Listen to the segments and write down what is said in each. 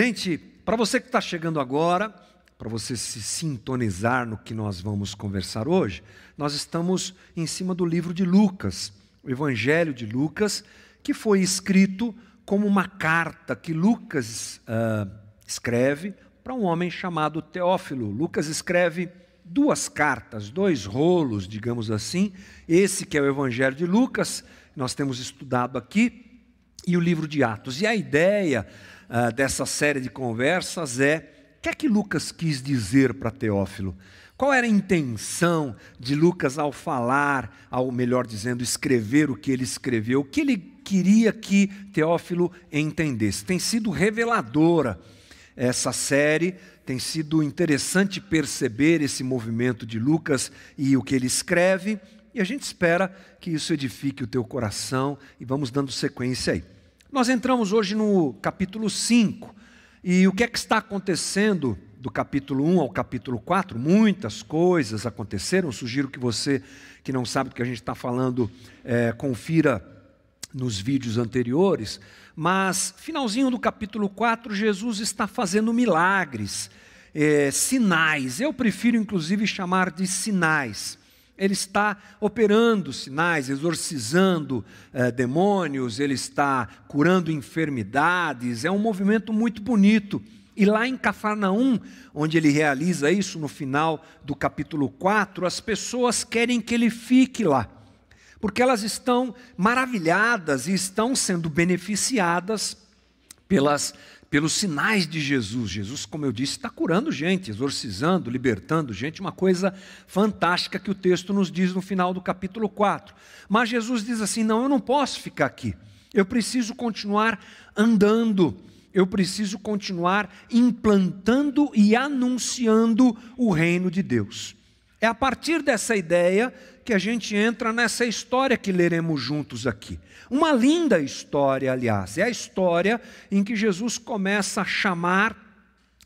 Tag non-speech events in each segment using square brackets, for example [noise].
Gente, para você que está chegando agora, para você se sintonizar no que nós vamos conversar hoje, nós estamos em cima do livro de Lucas, o Evangelho de Lucas, que foi escrito como uma carta que Lucas uh, escreve para um homem chamado Teófilo. Lucas escreve duas cartas, dois rolos, digamos assim. Esse que é o Evangelho de Lucas, nós temos estudado aqui, e o livro de Atos. E a ideia uh, dessa série de conversas é: o que é que Lucas quis dizer para Teófilo? Qual era a intenção de Lucas ao falar, ao melhor dizendo, escrever o que ele escreveu? O que ele queria que Teófilo entendesse? Tem sido reveladora essa série, tem sido interessante perceber esse movimento de Lucas e o que ele escreve, e a gente espera que isso edifique o teu coração e vamos dando sequência aí. Nós entramos hoje no capítulo 5. E o que é que está acontecendo do capítulo 1 ao capítulo 4? Muitas coisas aconteceram. Sugiro que você, que não sabe do que a gente está falando, é, confira nos vídeos anteriores. Mas, finalzinho do capítulo 4, Jesus está fazendo milagres, é, sinais. Eu prefiro, inclusive, chamar de sinais ele está operando sinais, exorcizando eh, demônios, ele está curando enfermidades, é um movimento muito bonito. E lá em Cafarnaum, onde ele realiza isso no final do capítulo 4, as pessoas querem que ele fique lá, porque elas estão maravilhadas e estão sendo beneficiadas pelas pelos sinais de Jesus. Jesus, como eu disse, está curando gente, exorcizando, libertando gente, uma coisa fantástica que o texto nos diz no final do capítulo 4. Mas Jesus diz assim: não, eu não posso ficar aqui, eu preciso continuar andando. Eu preciso continuar implantando e anunciando o reino de Deus. É a partir dessa ideia que a gente entra nessa história que leremos juntos aqui. Uma linda história, aliás, é a história em que Jesus começa a chamar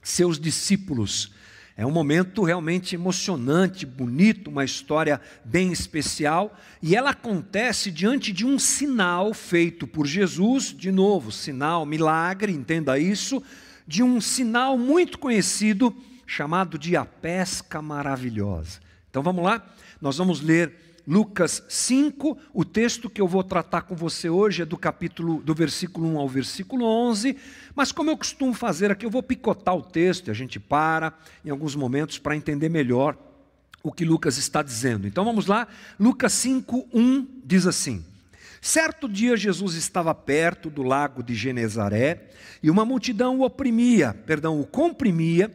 seus discípulos. É um momento realmente emocionante, bonito, uma história bem especial, e ela acontece diante de um sinal feito por Jesus, de novo, sinal, milagre, entenda isso, de um sinal muito conhecido chamado de a pesca maravilhosa. Então vamos lá, nós vamos ler Lucas 5, o texto que eu vou tratar com você hoje é do capítulo do versículo 1 ao versículo 11, mas como eu costumo fazer aqui, eu vou picotar o texto e a gente para em alguns momentos para entender melhor o que Lucas está dizendo. Então vamos lá, Lucas 5, 1 diz assim: Certo dia Jesus estava perto do lago de Genezaré e uma multidão o oprimia, perdão, o comprimia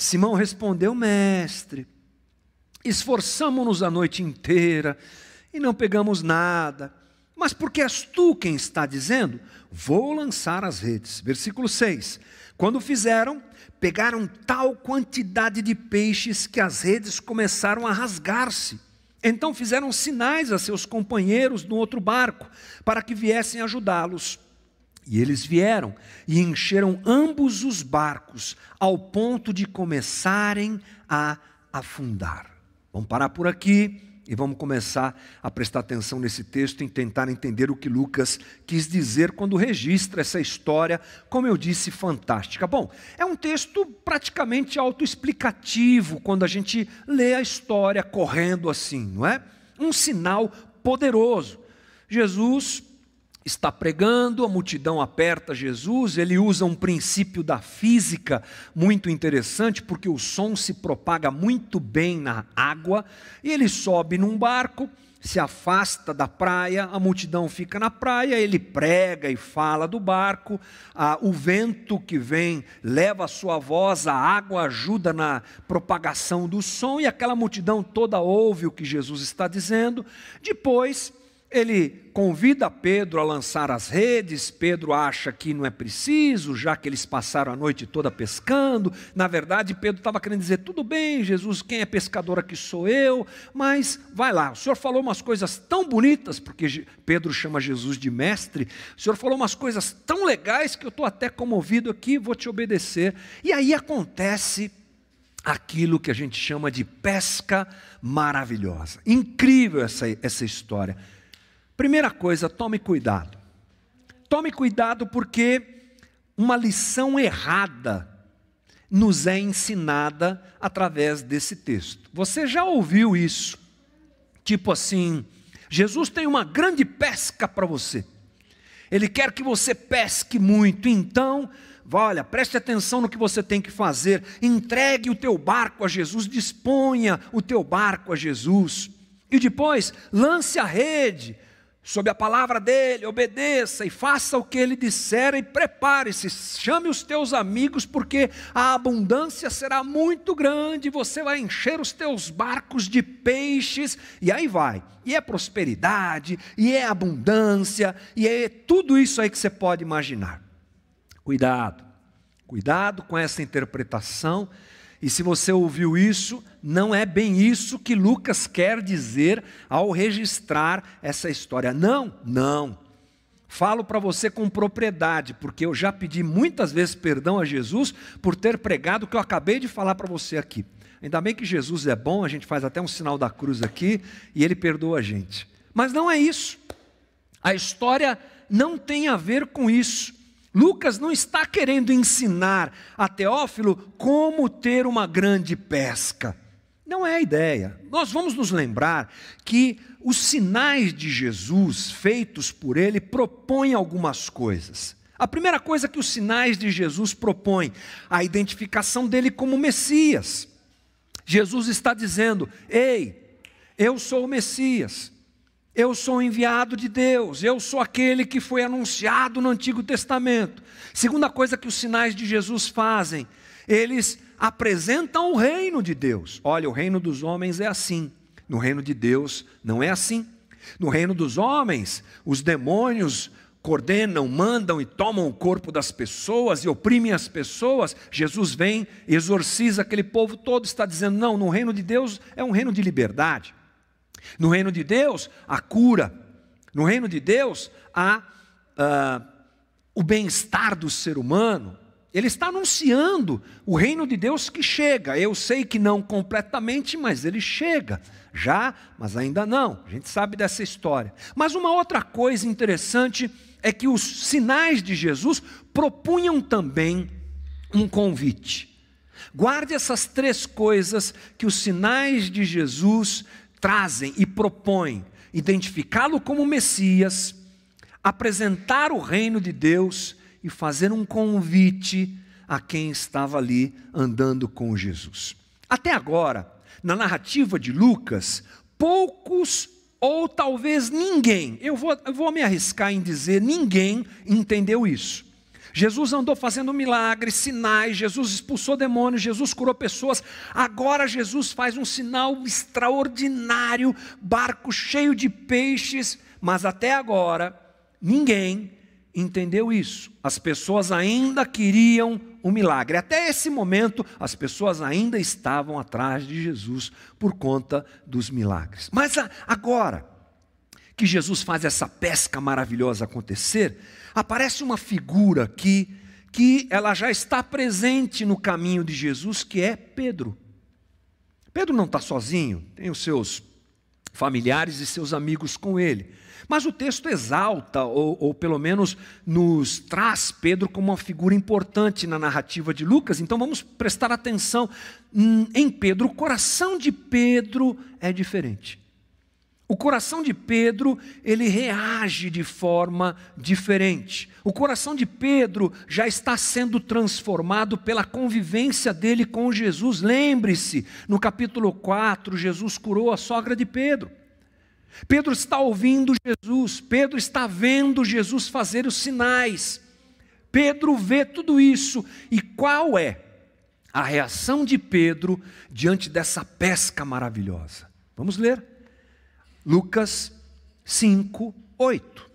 Simão respondeu: Mestre, Esforçamo-nos a noite inteira e não pegamos nada. Mas porque és tu quem está dizendo, vou lançar as redes. Versículo 6. Quando fizeram, pegaram tal quantidade de peixes que as redes começaram a rasgar-se. Então fizeram sinais a seus companheiros no outro barco, para que viessem ajudá-los. E eles vieram e encheram ambos os barcos, ao ponto de começarem a afundar. Vamos parar por aqui e vamos começar a prestar atenção nesse texto e tentar entender o que Lucas quis dizer quando registra essa história, como eu disse, fantástica. Bom, é um texto praticamente autoexplicativo quando a gente lê a história correndo assim, não é? Um sinal poderoso. Jesus está pregando, a multidão aperta Jesus, ele usa um princípio da física muito interessante, porque o som se propaga muito bem na água, e ele sobe num barco, se afasta da praia, a multidão fica na praia, ele prega e fala do barco, ah, o vento que vem leva a sua voz, a água ajuda na propagação do som, e aquela multidão toda ouve o que Jesus está dizendo. Depois, ele convida Pedro a lançar as redes. Pedro acha que não é preciso, já que eles passaram a noite toda pescando. Na verdade, Pedro estava querendo dizer: tudo bem, Jesus, quem é pescador aqui sou eu, mas vai lá. O senhor falou umas coisas tão bonitas, porque Pedro chama Jesus de mestre. O senhor falou umas coisas tão legais que eu estou até comovido aqui, vou te obedecer. E aí acontece aquilo que a gente chama de pesca maravilhosa. Incrível essa, essa história. Primeira coisa, tome cuidado. Tome cuidado porque uma lição errada nos é ensinada através desse texto. Você já ouviu isso? Tipo assim, Jesus tem uma grande pesca para você. Ele quer que você pesque muito, então, olha, preste atenção no que você tem que fazer. Entregue o teu barco a Jesus, disponha o teu barco a Jesus. E depois, lance a rede sob a palavra dele, obedeça e faça o que ele disser e prepare-se, chame os teus amigos, porque a abundância será muito grande, você vai encher os teus barcos de peixes, e aí vai. E é prosperidade, e é abundância, e é tudo isso aí que você pode imaginar. Cuidado, cuidado com essa interpretação e se você ouviu isso, não é bem isso que Lucas quer dizer ao registrar essa história. Não, não. Falo para você com propriedade, porque eu já pedi muitas vezes perdão a Jesus por ter pregado o que eu acabei de falar para você aqui. Ainda bem que Jesus é bom, a gente faz até um sinal da cruz aqui e ele perdoa a gente. Mas não é isso. A história não tem a ver com isso. Lucas não está querendo ensinar a Teófilo como ter uma grande pesca. Não é a ideia. Nós vamos nos lembrar que os sinais de Jesus feitos por ele propõem algumas coisas. A primeira coisa que os sinais de Jesus propõem, a identificação dele como Messias. Jesus está dizendo: "Ei, eu sou o Messias. Eu sou enviado de Deus, eu sou aquele que foi anunciado no Antigo Testamento. Segunda coisa que os sinais de Jesus fazem, eles apresentam o reino de Deus. Olha, o reino dos homens é assim, no reino de Deus não é assim. No reino dos homens, os demônios coordenam, mandam e tomam o corpo das pessoas e oprimem as pessoas. Jesus vem, exorciza aquele povo todo, está dizendo: não, no reino de Deus é um reino de liberdade. No reino de Deus, há cura. No reino de Deus, há uh, o bem-estar do ser humano. Ele está anunciando o reino de Deus que chega. Eu sei que não completamente, mas ele chega. Já, mas ainda não. A gente sabe dessa história. Mas uma outra coisa interessante é que os sinais de Jesus propunham também um convite. Guarde essas três coisas que os sinais de Jesus trazem e propõem identificá-lo como Messias, apresentar o reino de Deus e fazer um convite a quem estava ali andando com Jesus. Até agora, na narrativa de Lucas, poucos ou talvez ninguém, eu vou, eu vou me arriscar em dizer ninguém entendeu isso. Jesus andou fazendo milagres, sinais, Jesus expulsou demônios, Jesus curou pessoas. Agora Jesus faz um sinal extraordinário, barco cheio de peixes, mas até agora ninguém entendeu isso. As pessoas ainda queriam um milagre. Até esse momento, as pessoas ainda estavam atrás de Jesus por conta dos milagres. Mas agora que Jesus faz essa pesca maravilhosa acontecer, aparece uma figura que, que ela já está presente no caminho de Jesus, que é Pedro. Pedro não está sozinho, tem os seus familiares e seus amigos com ele. Mas o texto exalta, ou, ou, pelo menos nos traz Pedro como uma figura importante na narrativa de Lucas, então vamos prestar atenção em Pedro. O coração de Pedro é diferente. O coração de Pedro, ele reage de forma diferente. O coração de Pedro já está sendo transformado pela convivência dele com Jesus. Lembre-se, no capítulo 4, Jesus curou a sogra de Pedro. Pedro está ouvindo Jesus, Pedro está vendo Jesus fazer os sinais. Pedro vê tudo isso. E qual é a reação de Pedro diante dessa pesca maravilhosa? Vamos ler. Lucas, 5, 8.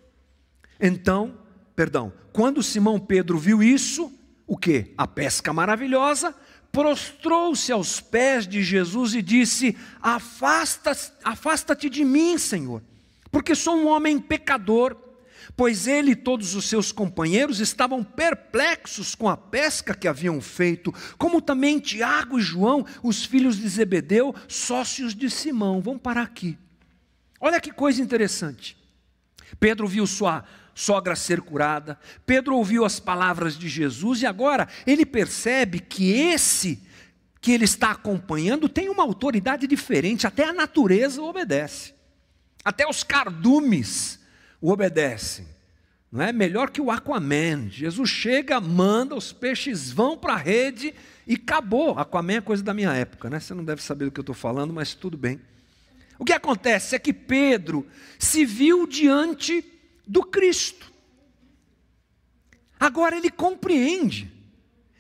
Então, perdão, quando Simão Pedro viu isso, o que? A pesca maravilhosa, prostrou-se aos pés de Jesus e disse: Afasta-te afasta de mim, Senhor, porque sou um homem pecador. Pois ele e todos os seus companheiros estavam perplexos com a pesca que haviam feito, como também Tiago e João, os filhos de Zebedeu, sócios de Simão. Vamos parar aqui. Olha que coisa interessante. Pedro viu sua sogra ser curada, Pedro ouviu as palavras de Jesus e agora ele percebe que esse que ele está acompanhando tem uma autoridade diferente, até a natureza obedece, até os cardumes o obedecem. Não é melhor que o Aquaman. Jesus chega, manda, os peixes vão para a rede e acabou. Aquaman é coisa da minha época, né? Você não deve saber do que eu estou falando, mas tudo bem. O que acontece é que Pedro se viu diante do Cristo. Agora ele compreende.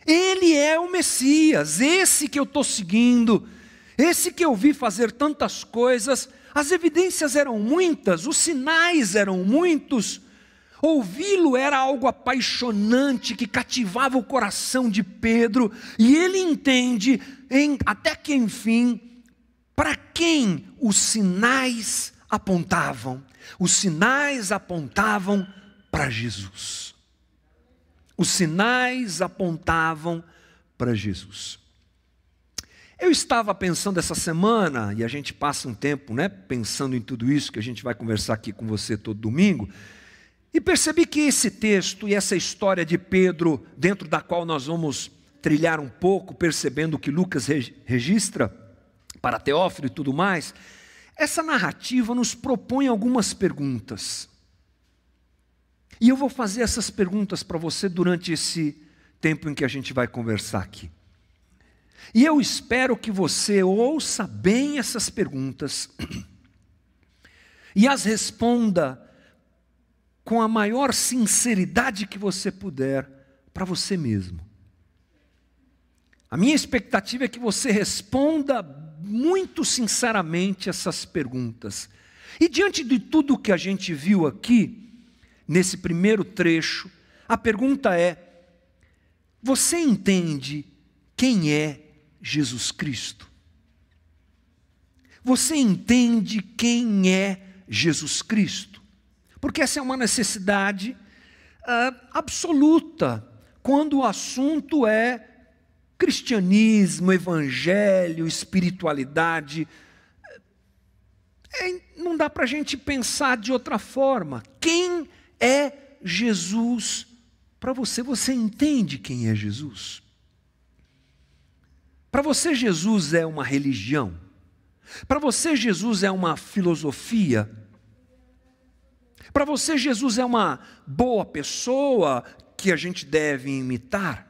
Ele é o Messias, esse que eu estou seguindo, esse que eu vi fazer tantas coisas. As evidências eram muitas, os sinais eram muitos. Ouvi-lo era algo apaixonante que cativava o coração de Pedro, e ele entende, em, até que enfim, para quem os sinais apontavam. Os sinais apontavam para Jesus. Os sinais apontavam para Jesus. Eu estava pensando essa semana, e a gente passa um tempo né, pensando em tudo isso, que a gente vai conversar aqui com você todo domingo, e percebi que esse texto e essa história de Pedro, dentro da qual nós vamos trilhar um pouco, percebendo o que Lucas registra, para Teófilo e tudo mais, essa narrativa nos propõe algumas perguntas. E eu vou fazer essas perguntas para você durante esse tempo em que a gente vai conversar aqui. E eu espero que você ouça bem essas perguntas [clears throat] e as responda com a maior sinceridade que você puder para você mesmo. A minha expectativa é que você responda muito sinceramente essas perguntas. E diante de tudo que a gente viu aqui, nesse primeiro trecho, a pergunta é: você entende quem é Jesus Cristo? Você entende quem é Jesus Cristo? Porque essa é uma necessidade uh, absoluta quando o assunto é cristianismo, evangelho, espiritualidade. É, não dá para a gente pensar de outra forma. Quem é Jesus para você? Você entende quem é Jesus? Para você, Jesus é uma religião? Para você, Jesus é uma filosofia? Para você, Jesus é uma boa pessoa que a gente deve imitar?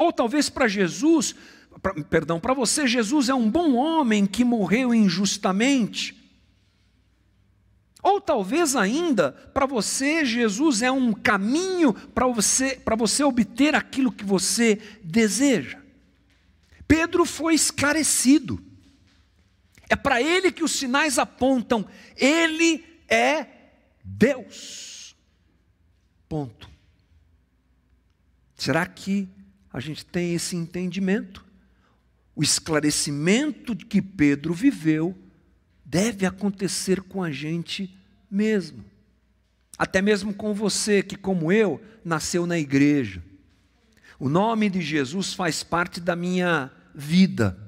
Ou talvez para Jesus, pra, perdão, para você, Jesus é um bom homem que morreu injustamente. Ou talvez ainda, para você, Jesus é um caminho para você, para você obter aquilo que você deseja. Pedro foi esclarecido. É para ele que os sinais apontam, ele é Deus. Ponto. Será que a gente tem esse entendimento. O esclarecimento que Pedro viveu deve acontecer com a gente mesmo. Até mesmo com você, que, como eu, nasceu na igreja. O nome de Jesus faz parte da minha vida.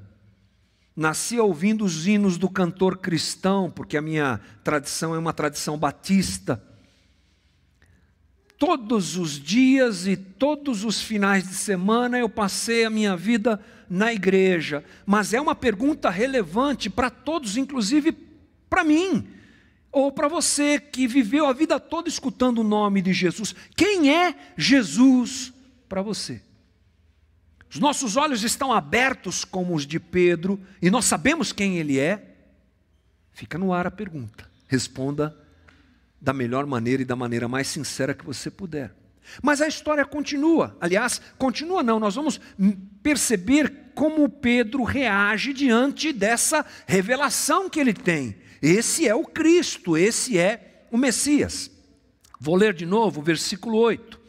Nasci ouvindo os hinos do cantor cristão, porque a minha tradição é uma tradição batista todos os dias e todos os finais de semana eu passei a minha vida na igreja. Mas é uma pergunta relevante para todos, inclusive para mim, ou para você que viveu a vida toda escutando o nome de Jesus. Quem é Jesus para você? Os nossos olhos estão abertos como os de Pedro e nós sabemos quem ele é? Fica no ar a pergunta. Responda da melhor maneira e da maneira mais sincera que você puder. Mas a história continua. Aliás, continua não, nós vamos perceber como Pedro reage diante dessa revelação que ele tem. Esse é o Cristo, esse é o Messias. Vou ler de novo o versículo 8.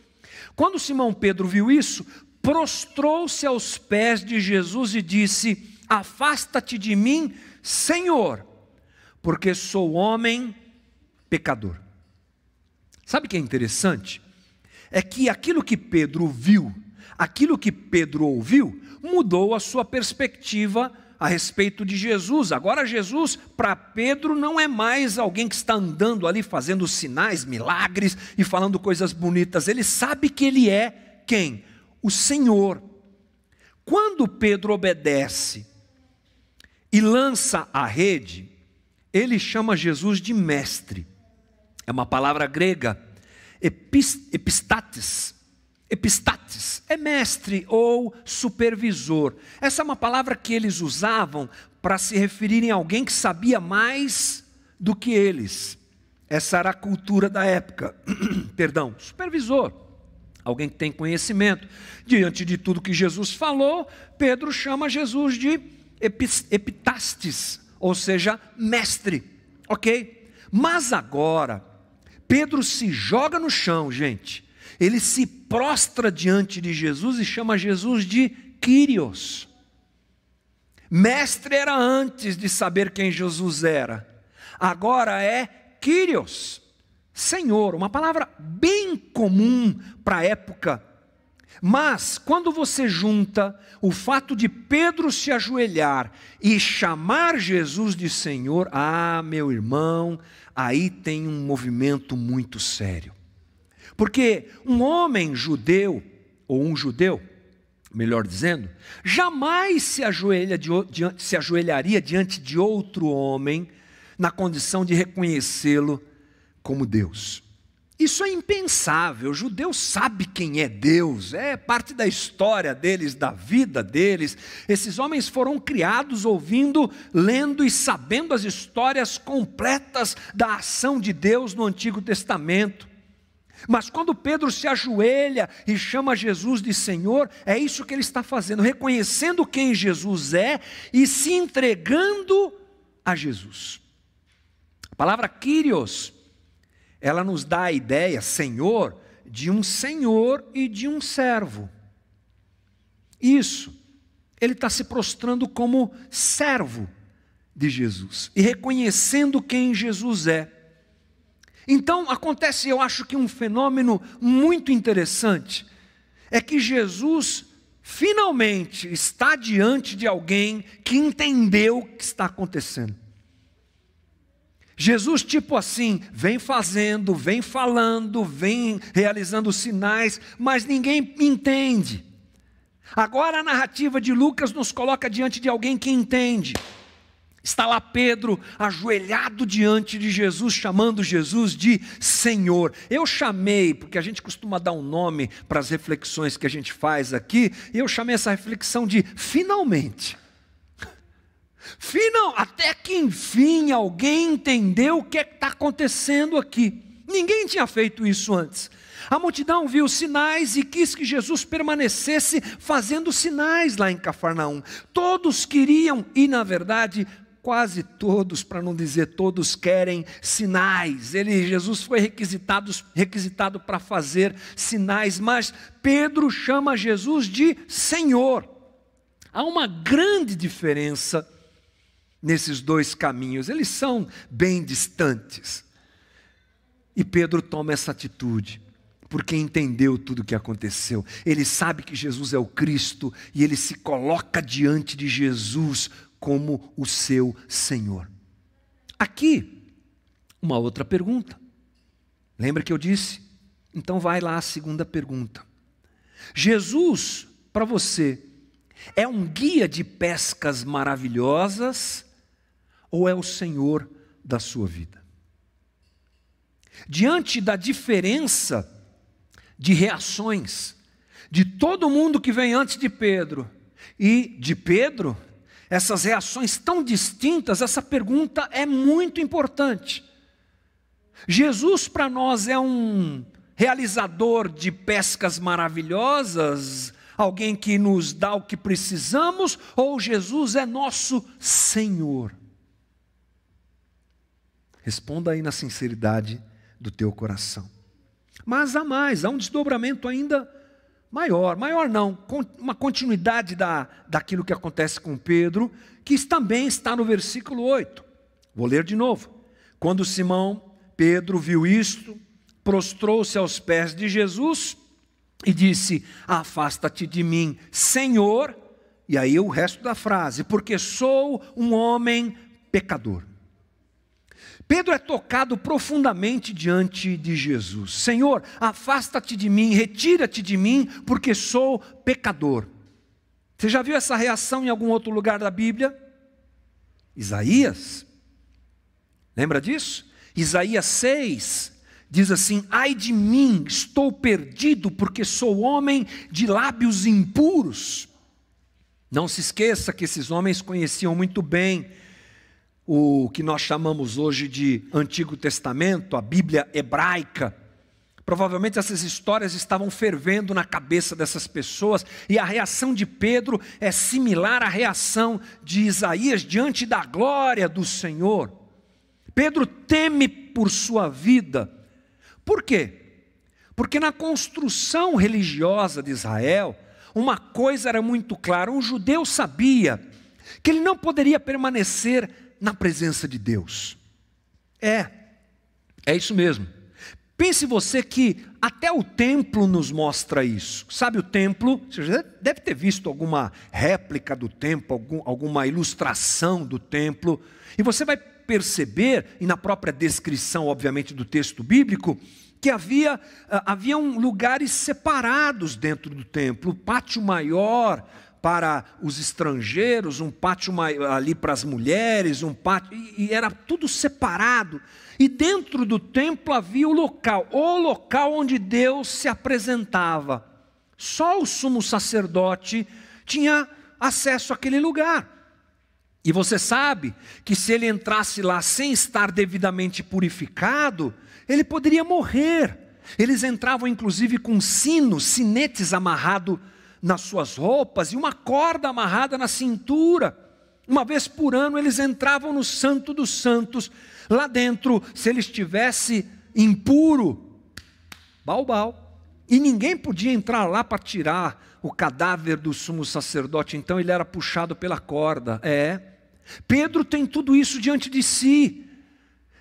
Quando Simão Pedro viu isso, prostrou-se aos pés de Jesus e disse: Afasta-te de mim, Senhor, porque sou homem pecador. Sabe o que é interessante? É que aquilo que Pedro viu, aquilo que Pedro ouviu, mudou a sua perspectiva a respeito de Jesus. Agora, Jesus, para Pedro, não é mais alguém que está andando ali fazendo sinais, milagres e falando coisas bonitas. Ele sabe que ele é quem? O Senhor. Quando Pedro obedece e lança a rede, ele chama Jesus de mestre. É uma palavra grega, epistates. Epistates é mestre ou supervisor. Essa é uma palavra que eles usavam para se referirem a alguém que sabia mais do que eles. Essa era a cultura da época. [clears throat] Perdão, supervisor. Alguém que tem conhecimento. Diante de tudo que Jesus falou, Pedro chama Jesus de epitastes, ou seja, mestre. Ok? Mas agora, Pedro se joga no chão, gente. Ele se prostra diante de Jesus e chama Jesus de Kyrios. Mestre era antes de saber quem Jesus era. Agora é Kyrios, Senhor, uma palavra bem comum para a época. Mas quando você junta o fato de Pedro se ajoelhar e chamar Jesus de Senhor, ah, meu irmão, aí tem um movimento muito sério. Porque um homem judeu, ou um judeu, melhor dizendo, jamais se, ajoelha se ajoelharia diante de outro homem na condição de reconhecê-lo como Deus. Isso é impensável. O judeu sabe quem é Deus, é parte da história deles, da vida deles. Esses homens foram criados ouvindo, lendo e sabendo as histórias completas da ação de Deus no Antigo Testamento. Mas quando Pedro se ajoelha e chama Jesus de Senhor, é isso que ele está fazendo, reconhecendo quem Jesus é e se entregando a Jesus. A palavra Kyrios, ela nos dá a ideia, Senhor, de um senhor e de um servo. Isso, ele está se prostrando como servo de Jesus e reconhecendo quem Jesus é. Então acontece, eu acho que um fenômeno muito interessante é que Jesus finalmente está diante de alguém que entendeu o que está acontecendo. Jesus, tipo assim, vem fazendo, vem falando, vem realizando sinais, mas ninguém entende. Agora a narrativa de Lucas nos coloca diante de alguém que entende. Está lá Pedro ajoelhado diante de Jesus, chamando Jesus de Senhor. Eu chamei, porque a gente costuma dar um nome para as reflexões que a gente faz aqui, eu chamei essa reflexão de finalmente. Final, até que enfim alguém entendeu o que é está acontecendo aqui. Ninguém tinha feito isso antes. A multidão viu sinais e quis que Jesus permanecesse fazendo sinais lá em Cafarnaum. Todos queriam, e na verdade, quase todos, para não dizer todos, querem sinais. Ele, Jesus foi requisitado, requisitado para fazer sinais, mas Pedro chama Jesus de Senhor. Há uma grande diferença nesses dois caminhos, eles são bem distantes. E Pedro toma essa atitude porque entendeu tudo o que aconteceu. Ele sabe que Jesus é o Cristo e ele se coloca diante de Jesus como o seu Senhor. Aqui, uma outra pergunta. Lembra que eu disse? Então vai lá a segunda pergunta. Jesus, para você, é um guia de pescas maravilhosas ou é o Senhor da sua vida? Diante da diferença de reações de todo mundo que vem antes de Pedro e de Pedro, essas reações tão distintas, essa pergunta é muito importante. Jesus para nós é um realizador de pescas maravilhosas, alguém que nos dá o que precisamos, ou Jesus é nosso Senhor? Responda aí na sinceridade do teu coração. Mas há mais, há um desdobramento ainda maior, maior não, uma continuidade da, daquilo que acontece com Pedro, que também está no versículo 8. Vou ler de novo. Quando Simão Pedro viu isto, prostrou-se aos pés de Jesus e disse: Afasta-te de mim, Senhor. E aí o resto da frase, porque sou um homem pecador. Pedro é tocado profundamente diante de Jesus: Senhor, afasta-te de mim, retira-te de mim, porque sou pecador. Você já viu essa reação em algum outro lugar da Bíblia? Isaías, lembra disso? Isaías 6 diz assim: Ai de mim, estou perdido, porque sou homem de lábios impuros. Não se esqueça que esses homens conheciam muito bem o que nós chamamos hoje de Antigo Testamento, a Bíblia hebraica. Provavelmente essas histórias estavam fervendo na cabeça dessas pessoas, e a reação de Pedro é similar à reação de Isaías diante da glória do Senhor. Pedro teme por sua vida. Por quê? Porque na construção religiosa de Israel, uma coisa era muito clara: um judeu sabia que ele não poderia permanecer na presença de Deus. É, é isso mesmo. Pense você que até o templo nos mostra isso. Sabe o templo? Você já deve ter visto alguma réplica do templo, algum, alguma ilustração do templo. E você vai perceber, e na própria descrição, obviamente, do texto bíblico, que havia ah, haviam lugares separados dentro do templo, o pátio maior para os estrangeiros, um pátio ali para as mulheres, um pátio e era tudo separado. E dentro do templo havia o local, o local onde Deus se apresentava. Só o sumo sacerdote tinha acesso àquele lugar. E você sabe que se ele entrasse lá sem estar devidamente purificado, ele poderia morrer. Eles entravam inclusive com sinos, sinetes amarrados nas suas roupas e uma corda amarrada na cintura. Uma vez por ano eles entravam no Santo dos Santos. Lá dentro, se ele estivesse impuro, balbal. E ninguém podia entrar lá para tirar o cadáver do sumo sacerdote, então ele era puxado pela corda. É. Pedro tem tudo isso diante de si.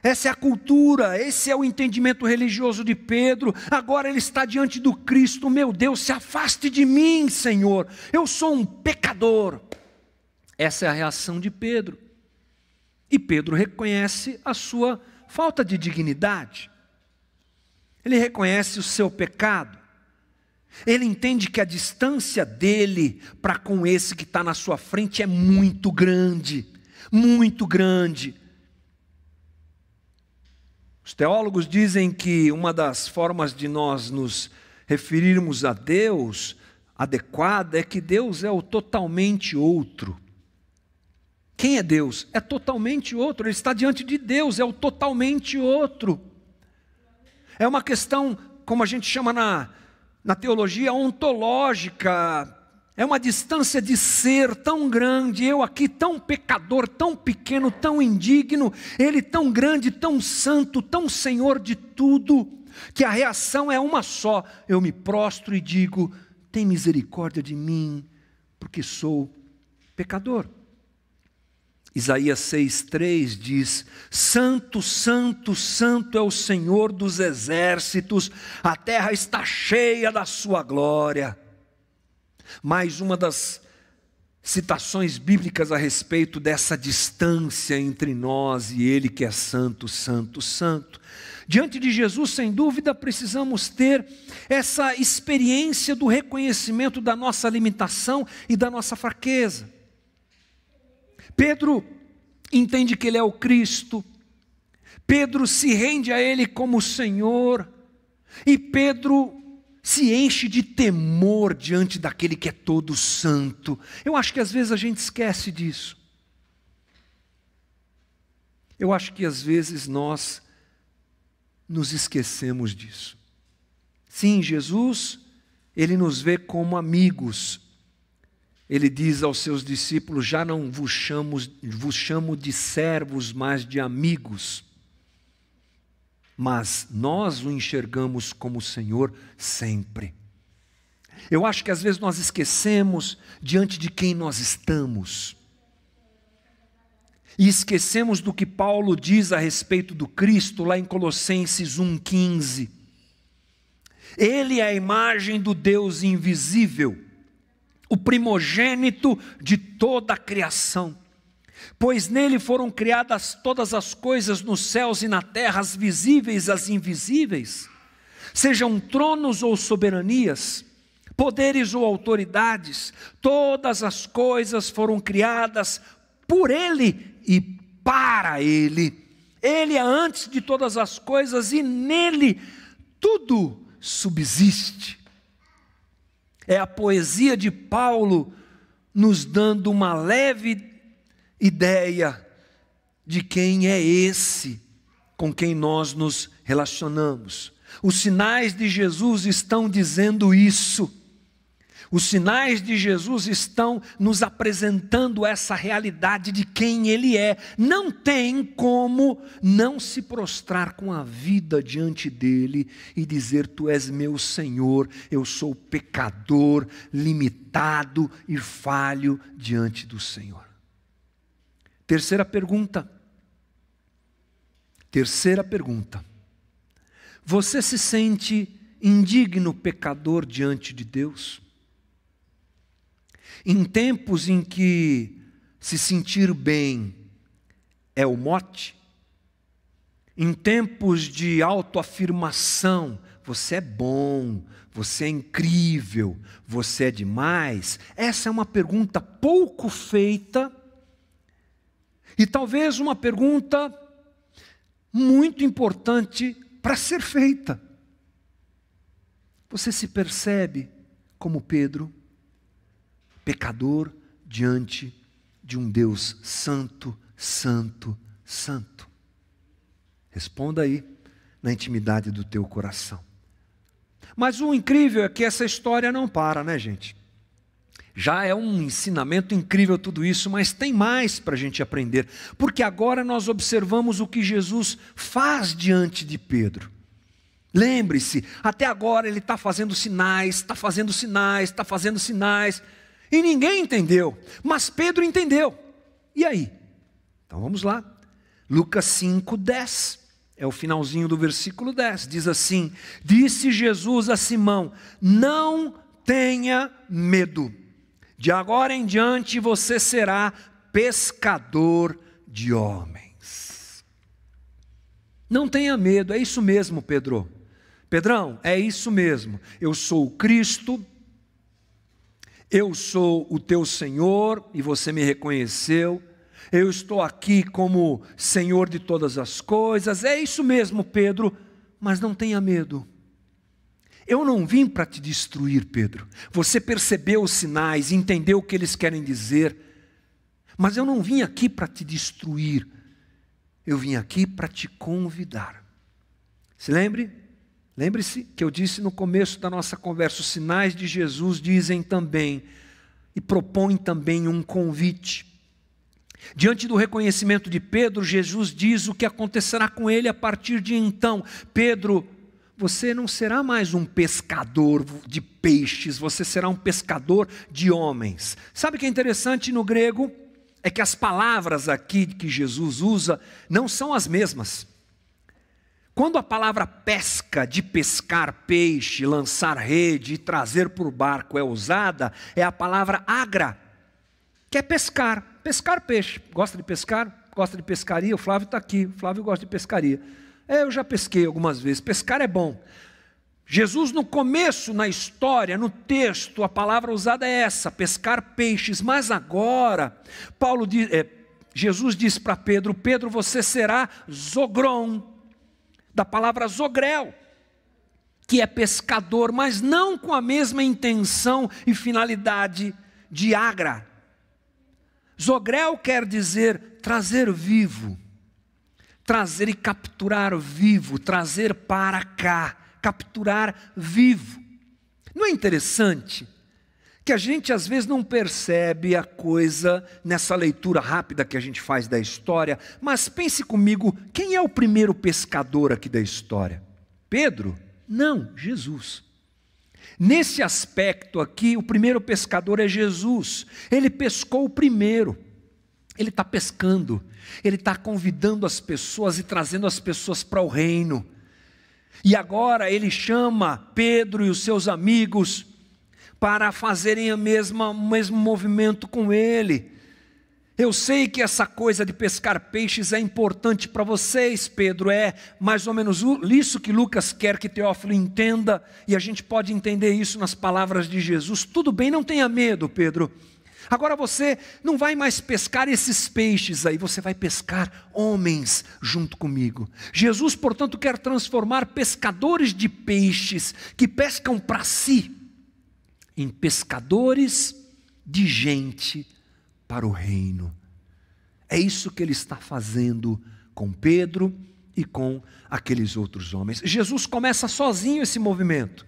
Essa é a cultura, esse é o entendimento religioso de Pedro. Agora ele está diante do Cristo. Meu Deus, se afaste de mim, Senhor. Eu sou um pecador. Essa é a reação de Pedro. E Pedro reconhece a sua falta de dignidade. Ele reconhece o seu pecado. Ele entende que a distância dele para com esse que está na sua frente é muito grande muito grande. Os teólogos dizem que uma das formas de nós nos referirmos a Deus adequada é que Deus é o totalmente outro. Quem é Deus? É totalmente outro, ele está diante de Deus, é o totalmente outro. É uma questão, como a gente chama na, na teologia, ontológica, é uma distância de ser tão grande, eu aqui tão pecador, tão pequeno, tão indigno, ele tão grande, tão santo, tão senhor de tudo, que a reação é uma só: eu me prostro e digo: tem misericórdia de mim, porque sou pecador. Isaías 6,3 diz: Santo, Santo, Santo é o Senhor dos exércitos, a terra está cheia da sua glória. Mais uma das citações bíblicas a respeito dessa distância entre nós e Ele que é santo, santo, santo. Diante de Jesus, sem dúvida, precisamos ter essa experiência do reconhecimento da nossa limitação e da nossa fraqueza. Pedro entende que Ele é o Cristo, Pedro se rende a Ele como Senhor, e Pedro se enche de temor diante daquele que é todo santo. Eu acho que às vezes a gente esquece disso. Eu acho que às vezes nós nos esquecemos disso. Sim, Jesus, ele nos vê como amigos. Ele diz aos seus discípulos: Já não vos chamo, vos chamo de servos, mas de amigos. Mas nós o enxergamos como Senhor sempre. Eu acho que às vezes nós esquecemos diante de quem nós estamos. E esquecemos do que Paulo diz a respeito do Cristo lá em Colossenses 1,15. Ele é a imagem do Deus invisível, o primogênito de toda a criação. Pois nele foram criadas todas as coisas nos céus e na terra, as visíveis e as invisíveis, sejam tronos ou soberanias, poderes ou autoridades, todas as coisas foram criadas por Ele e para Ele. Ele é antes de todas as coisas e nele tudo subsiste. É a poesia de Paulo nos dando uma leve ideia de quem é esse com quem nós nos relacionamos. Os sinais de Jesus estão dizendo isso. Os sinais de Jesus estão nos apresentando essa realidade de quem Ele é. Não tem como não se prostrar com a vida diante dele e dizer: Tu és meu Senhor, eu sou pecador, limitado e falho diante do Senhor. Terceira pergunta. Terceira pergunta. Você se sente indigno pecador diante de Deus? Em tempos em que se sentir bem é o mote, em tempos de autoafirmação, você é bom, você é incrível, você é demais, essa é uma pergunta pouco feita e talvez uma pergunta muito importante para ser feita. Você se percebe como Pedro? pecador diante de um Deus santo, santo, santo? Responda aí na intimidade do teu coração. Mas o incrível é que essa história não para, né, gente? Já é um ensinamento incrível tudo isso, mas tem mais para a gente aprender, porque agora nós observamos o que Jesus faz diante de Pedro. Lembre-se, até agora ele está fazendo sinais, está fazendo sinais, está fazendo sinais. E ninguém entendeu, mas Pedro entendeu. E aí? Então vamos lá. Lucas 5, 10. É o finalzinho do versículo 10. Diz assim: Disse Jesus a Simão: Não tenha medo. De agora em diante você será pescador de homens. Não tenha medo, é isso mesmo, Pedro. Pedrão, é isso mesmo. Eu sou o Cristo, eu sou o teu Senhor e você me reconheceu. Eu estou aqui como Senhor de todas as coisas. É isso mesmo, Pedro, mas não tenha medo. Eu não vim para te destruir, Pedro. Você percebeu os sinais, entendeu o que eles querem dizer. Mas eu não vim aqui para te destruir. Eu vim aqui para te convidar. Se lembre? Lembre-se que eu disse no começo da nossa conversa: os sinais de Jesus dizem também e propõem também um convite. Diante do reconhecimento de Pedro, Jesus diz o que acontecerá com ele a partir de então. Pedro, você não será mais um pescador de peixes, você será um pescador de homens. Sabe o que é interessante no grego? É que as palavras aqui que Jesus usa não são as mesmas. Quando a palavra pesca, de pescar peixe, lançar rede e trazer por barco é usada, é a palavra agra, que é pescar, pescar peixe. Gosta de pescar? Gosta de pescaria? O Flávio está aqui, o Flávio gosta de pescaria. É, eu já pesquei algumas vezes, pescar é bom. Jesus, no começo, na história, no texto, a palavra usada é essa, pescar peixes, mas agora, Paulo diz, é, Jesus diz para Pedro: Pedro, você será zogron, da palavra zogrel, que é pescador, mas não com a mesma intenção e finalidade de agra. Zogrel quer dizer trazer vivo, trazer e capturar vivo, trazer para cá, capturar vivo. Não é interessante que a gente às vezes não percebe a coisa nessa leitura rápida que a gente faz da história, mas pense comigo, quem é o primeiro pescador aqui da história? Pedro? Não, Jesus. Nesse aspecto aqui, o primeiro pescador é Jesus. Ele pescou o primeiro. Ele está pescando, ele está convidando as pessoas e trazendo as pessoas para o reino. E agora ele chama Pedro e os seus amigos para fazerem mesma, o mesmo movimento com ele. Eu sei que essa coisa de pescar peixes é importante para vocês, Pedro, é mais ou menos isso que Lucas quer que Teófilo entenda, e a gente pode entender isso nas palavras de Jesus. Tudo bem, não tenha medo, Pedro. Agora você não vai mais pescar esses peixes aí, você vai pescar homens junto comigo. Jesus, portanto, quer transformar pescadores de peixes que pescam para si em pescadores de gente para o reino. É isso que ele está fazendo com Pedro e com aqueles outros homens. Jesus começa sozinho esse movimento.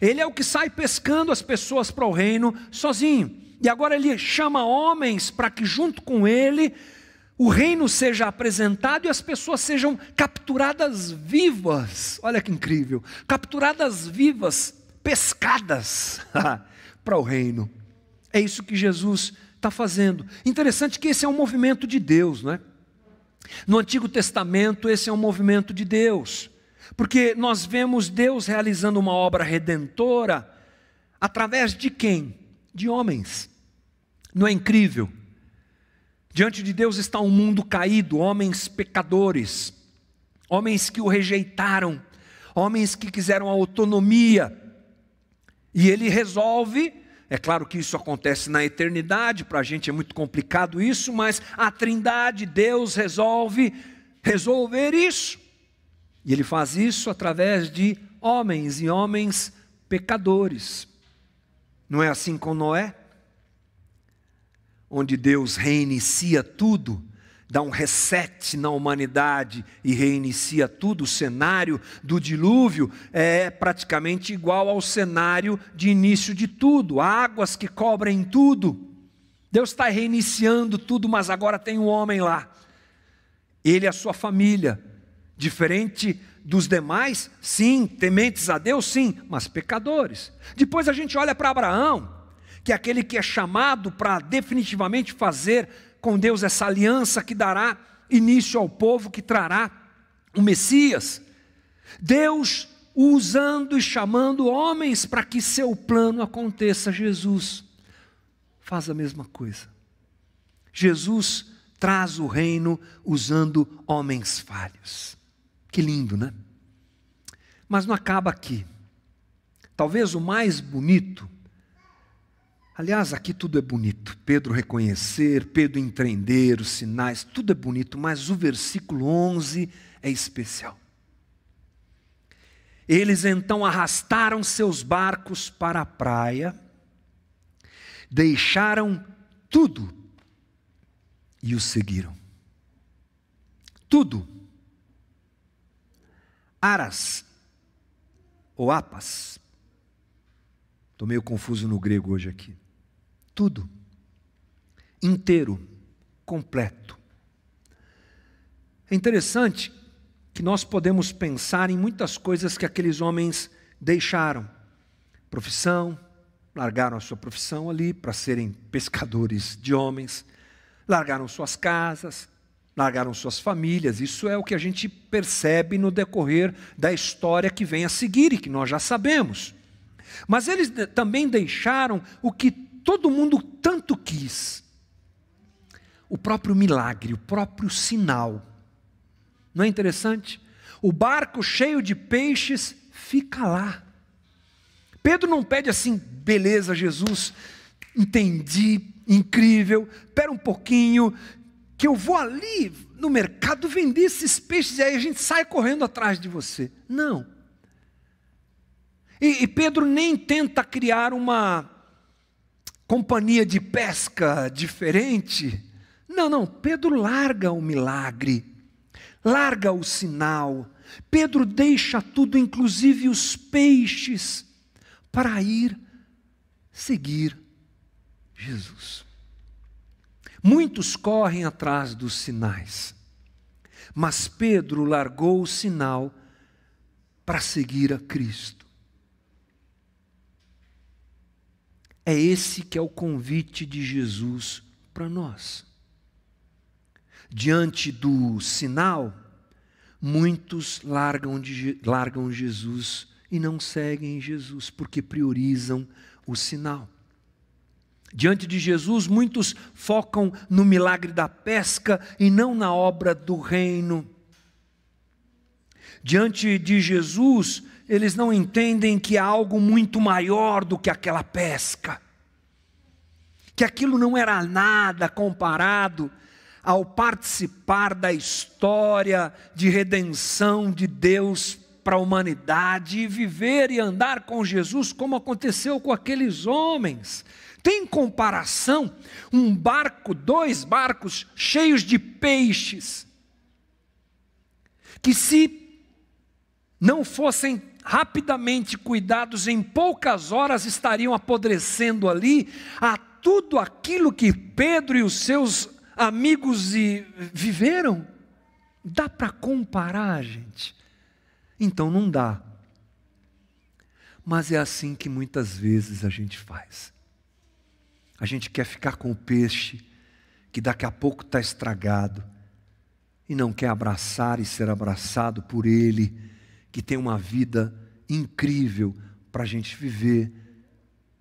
Ele é o que sai pescando as pessoas para o reino sozinho. E agora ele chama homens para que, junto com ele, o reino seja apresentado e as pessoas sejam capturadas vivas. Olha que incrível! Capturadas vivas pescadas [laughs] para o reino. É isso que Jesus está fazendo. Interessante que esse é um movimento de Deus, não é? No Antigo Testamento, esse é um movimento de Deus, porque nós vemos Deus realizando uma obra redentora através de quem? De homens. Não é incrível? Diante de Deus está um mundo caído, homens pecadores, homens que o rejeitaram, homens que quiseram autonomia, e ele resolve, é claro que isso acontece na eternidade, para a gente é muito complicado isso, mas a Trindade, Deus resolve resolver isso. E ele faz isso através de homens e homens pecadores. Não é assim com Noé? Onde Deus reinicia tudo dá um reset na humanidade e reinicia tudo, o cenário do dilúvio é praticamente igual ao cenário de início de tudo, águas que cobrem tudo. Deus está reiniciando tudo, mas agora tem um homem lá. Ele e a sua família, diferente dos demais, sim, tementes a Deus, sim, mas pecadores. Depois a gente olha para Abraão, que aquele que é chamado para definitivamente fazer com Deus essa aliança que dará início ao povo que trará o Messias. Deus usando e chamando homens para que seu plano aconteça. Jesus faz a mesma coisa. Jesus traz o reino usando homens falhos. Que lindo, né? Mas não acaba aqui. Talvez o mais bonito Aliás, aqui tudo é bonito. Pedro reconhecer, Pedro entender os sinais, tudo é bonito, mas o versículo 11 é especial. Eles então arrastaram seus barcos para a praia, deixaram tudo e o seguiram. Tudo. Aras ou apas. Estou meio confuso no grego hoje aqui tudo, inteiro, completo. É interessante que nós podemos pensar em muitas coisas que aqueles homens deixaram. Profissão, largaram a sua profissão ali para serem pescadores de homens, largaram suas casas, largaram suas famílias. Isso é o que a gente percebe no decorrer da história que vem a seguir e que nós já sabemos. Mas eles também deixaram o que todo mundo tanto quis. O próprio milagre, o próprio sinal. Não é interessante? O barco cheio de peixes fica lá. Pedro não pede assim, beleza, Jesus, entendi, incrível, espera um pouquinho, que eu vou ali no mercado vender esses peixes e aí a gente sai correndo atrás de você. Não. E, e Pedro nem tenta criar uma companhia de pesca diferente. Não, não, Pedro larga o milagre, larga o sinal. Pedro deixa tudo, inclusive os peixes, para ir seguir Jesus. Muitos correm atrás dos sinais, mas Pedro largou o sinal para seguir a Cristo. É esse que é o convite de Jesus para nós. Diante do sinal, muitos largam, de, largam Jesus e não seguem Jesus, porque priorizam o sinal. Diante de Jesus, muitos focam no milagre da pesca e não na obra do reino. Diante de Jesus, eles não entendem que há algo muito maior do que aquela pesca, que aquilo não era nada comparado ao participar da história de redenção de Deus para a humanidade e viver e andar com Jesus como aconteceu com aqueles homens. Tem comparação um barco, dois barcos cheios de peixes, que se não fossem rapidamente cuidados, em poucas horas estariam apodrecendo ali a tudo aquilo que Pedro e os seus amigos viveram? Dá para comparar, gente? Então não dá. Mas é assim que muitas vezes a gente faz. A gente quer ficar com o peixe que daqui a pouco está estragado e não quer abraçar e ser abraçado por Ele, que tem uma vida incrível para a gente viver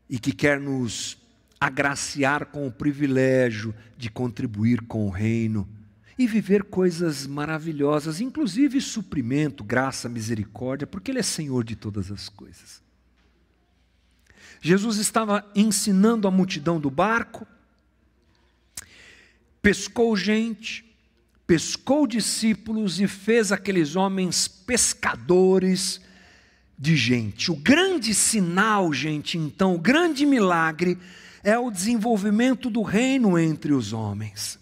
e que quer nos agraciar com o privilégio de contribuir com o reino e viver coisas maravilhosas, inclusive suprimento, graça, misericórdia, porque Ele é Senhor de todas as coisas. Jesus estava ensinando a multidão do barco, pescou gente, pescou discípulos e fez aqueles homens pescadores de gente. O grande sinal, gente, então, o grande milagre é o desenvolvimento do reino entre os homens.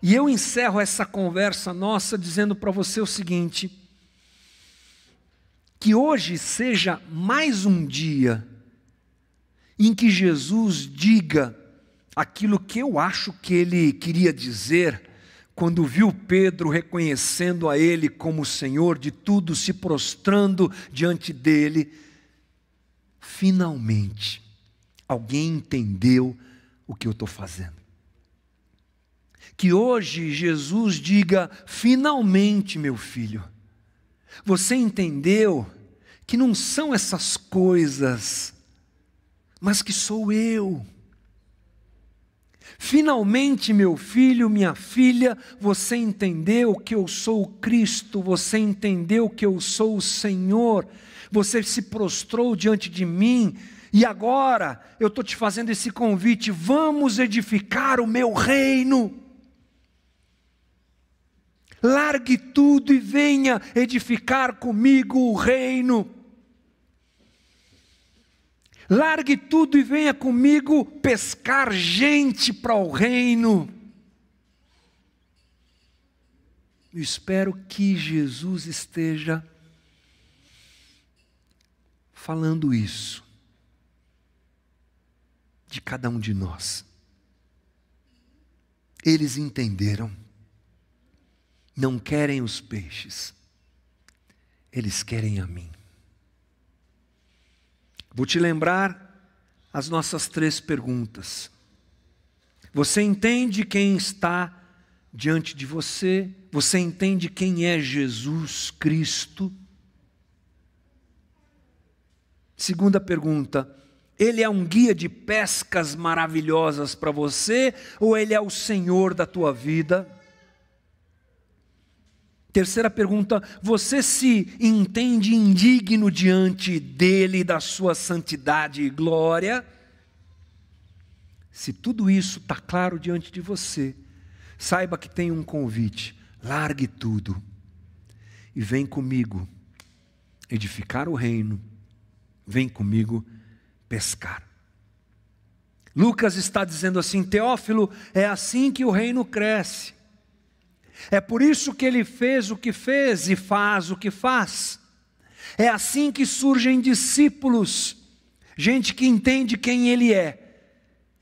E eu encerro essa conversa nossa dizendo para você o seguinte: que hoje seja mais um dia em que Jesus diga aquilo que eu acho que ele queria dizer quando viu Pedro reconhecendo a ele como Senhor de tudo, se prostrando diante dele. Finalmente, alguém entendeu o que eu estou fazendo. Que hoje Jesus diga: finalmente, meu filho você entendeu que não são essas coisas, mas que sou eu. Finalmente, meu filho, minha filha, você entendeu que eu sou o Cristo, você entendeu que eu sou o Senhor, você se prostrou diante de mim, e agora eu estou te fazendo esse convite: vamos edificar o meu reino. Largue tudo e venha edificar comigo o reino. Largue tudo e venha comigo pescar gente para o reino. Eu espero que Jesus esteja falando isso de cada um de nós. Eles entenderam não querem os peixes, eles querem a mim. Vou te lembrar as nossas três perguntas. Você entende quem está diante de você? Você entende quem é Jesus Cristo? Segunda pergunta: Ele é um guia de pescas maravilhosas para você ou Ele é o Senhor da tua vida? Terceira pergunta: você se entende indigno diante dele, da sua santidade e glória? Se tudo isso está claro diante de você, saiba que tem um convite: largue tudo e vem comigo edificar o reino, vem comigo pescar. Lucas está dizendo assim: Teófilo, é assim que o reino cresce. É por isso que ele fez o que fez e faz o que faz. É assim que surgem discípulos. gente que entende quem Ele é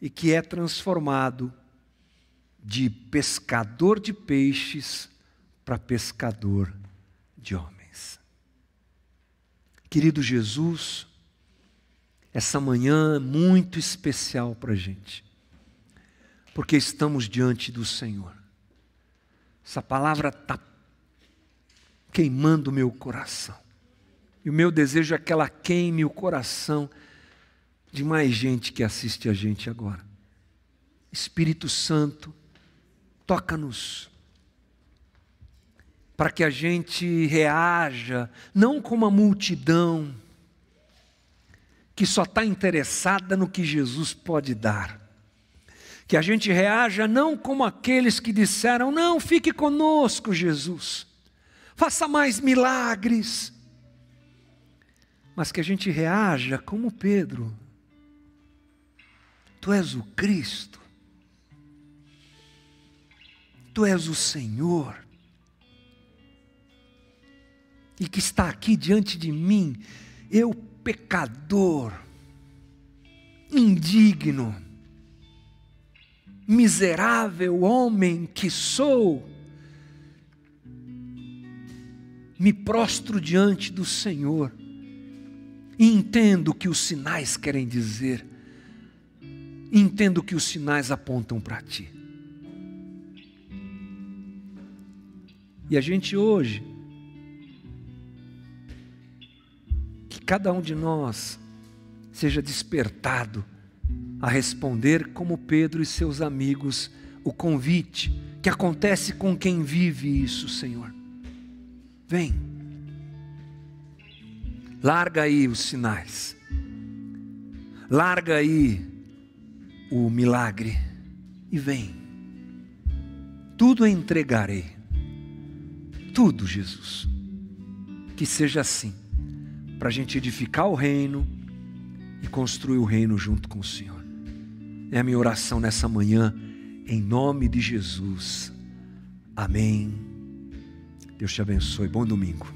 e que é transformado de pescador de peixes para pescador de homens. Querido Jesus, essa manhã é muito especial para a gente, porque estamos diante do Senhor. Essa palavra está queimando o meu coração. E o meu desejo é que ela queime o coração de mais gente que assiste a gente agora. Espírito Santo, toca-nos para que a gente reaja, não como a multidão, que só está interessada no que Jesus pode dar. Que a gente reaja não como aqueles que disseram: não, fique conosco, Jesus, faça mais milagres. Mas que a gente reaja como Pedro: Tu és o Cristo, Tu és o Senhor. E que está aqui diante de mim, eu pecador, indigno, miserável homem que sou, me prostro diante do Senhor e entendo o que os sinais querem dizer, entendo que os sinais apontam para ti. E a gente hoje cada um de nós seja despertado a responder como Pedro e seus amigos o convite que acontece com quem vive isso, Senhor. Vem. Larga aí os sinais. Larga aí o milagre e vem. Tudo entregarei. Tudo, Jesus. Que seja assim para a gente edificar o reino e construir o reino junto com o Senhor. É a minha oração nessa manhã, em nome de Jesus. Amém. Deus te abençoe. Bom domingo.